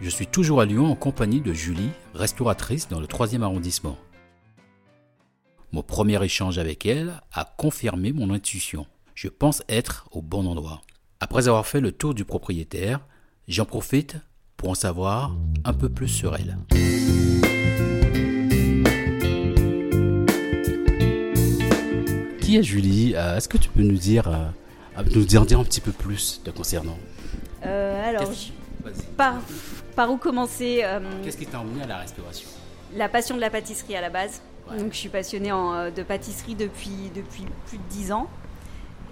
je suis toujours à Lyon en compagnie de Julie, restauratrice dans le 3e arrondissement. Mon premier échange avec elle a confirmé mon intuition. Je pense être au bon endroit. Après avoir fait le tour du propriétaire, j'en profite pour en savoir un peu plus sur elle. Qui est Julie? Euh, Est-ce que tu peux nous dire, euh, nous dire, dire un petit peu plus te concernant? Euh, alors. Par, par où commencer euh, Qu'est-ce qui t'a emmené à la restauration? La passion de la pâtisserie à la base. Ouais. Donc, je suis passionnée en, euh, de pâtisserie depuis, depuis plus de 10 ans.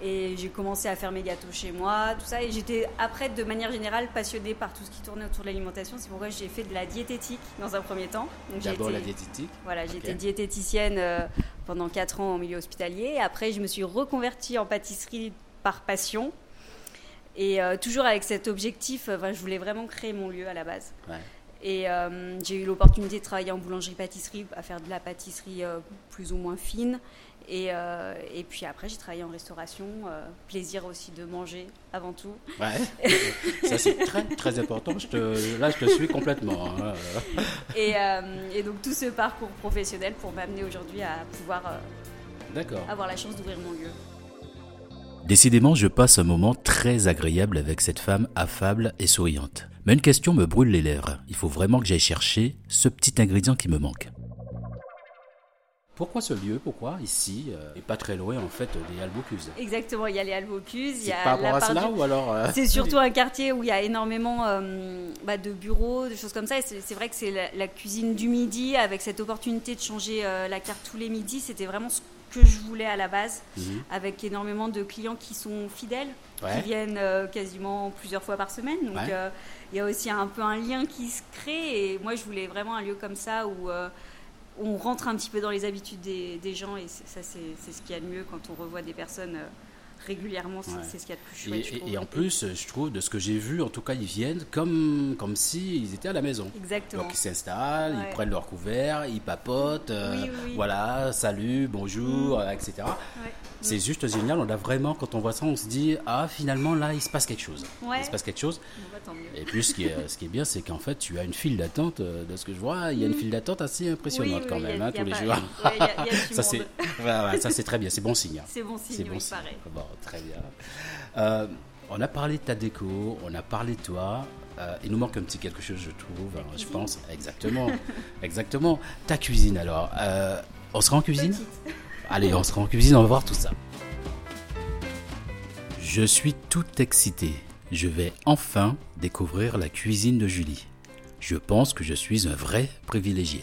Et j'ai commencé à faire mes gâteaux chez moi, tout ça. Et j'étais, après, de manière générale, passionnée par tout ce qui tournait autour de l'alimentation. C'est pourquoi j'ai fait de la diététique dans un premier temps. D'abord la diététique. Voilà, j'ai été diététicienne euh, pendant 4 ans en milieu hospitalier. Après, je me suis reconvertie en pâtisserie par passion. Et euh, toujours avec cet objectif, euh, enfin, je voulais vraiment créer mon lieu à la base. Ouais. Et euh, j'ai eu l'opportunité de travailler en boulangerie-pâtisserie, à faire de la pâtisserie euh, plus ou moins fine. Et, et puis après, j'ai travaillé en restauration. plaisir aussi de manger avant tout. Ouais. Ça c'est très très important. Je te, là je te suis complètement. hein. Et, et donc tout ce parcours professionnel pour m'amener aujourd'hui à pouvoir avoir la chance d'ouvrir mon lieu. Décidément, je passe un moment très agréable avec cette femme affable et souriante. Mais une question me brûle les lèvres. Il faut vraiment que j'aille chercher ce petit ingrédient qui me manque. Pourquoi ce lieu? Pourquoi ici euh, Et pas très loin en fait des Albocuse. Exactement, il y a les Albocuse, il y C'est a par rapport à cela du- ou alors euh, C'est surtout un quartier où il y a énormément euh, bah, de bureaux, de choses comme ça. Et c'est c'est vrai que c'est la, la cuisine du midi, avec cette opportunité de changer euh, la carte tous les midis. C'était vraiment ce que je voulais à la base, Mhm. avec énormément de clients qui sont fidèles, Ouais. qui viennent euh, quasiment plusieurs fois par semaine. Donc Ouais. euh, il y a aussi un peu un lien qui se crée. Et moi, je voulais vraiment un lieu comme ça où euh, on rentre un petit peu dans les habitudes des, des gens. Et ça, c'est c'est ce qu'il y a de mieux quand on revoit des personnes régulièrement. C'est Ouais. ce qu'il y a de plus Et, chouette. et- en plus, je trouve, de ce que j'ai vu, en tout cas, ils viennent comme, comme s'ils étaient à la maison. Exactement. Donc ils s'installent, Ouais. ils prennent leur couvert, ils papotent, euh, Oui, oui, oui. voilà, salut, bonjour, Mm. euh, etc. Ouais. C'est juste génial, on a vraiment, quand on voit ça, on se dit, ah finalement là, il se passe quelque chose. Ouais. Il se passe quelque chose. Bah. Et puis ce qui est, ce qui est bien, c'est qu'en fait, tu as une file d'attente, euh, de ce que je vois, il y a une file d'attente assez impressionnante Mm. Oui, quand oui, même, a- hein, tous les jours. ouais, il y a- il y a du ça, c'est, monde. ouais, ouais, ça c'est très bien, c'est bon signe. hein. C'est bon signe, C'est oui, bon signe. Bon, très bien. Euh, on a parlé de ta déco, on a parlé de toi. euh, il nous manque un petit quelque chose, je trouve. hein, je cuisine. pense. Exactement. Exactement. Ta cuisine, alors. euh, on sera en cuisine? Petite. Allez, on sera en cuisine, on va voir tout ça. Je suis tout excité. Je vais enfin découvrir la cuisine de Julie. Je pense que je suis un vrai privilégié.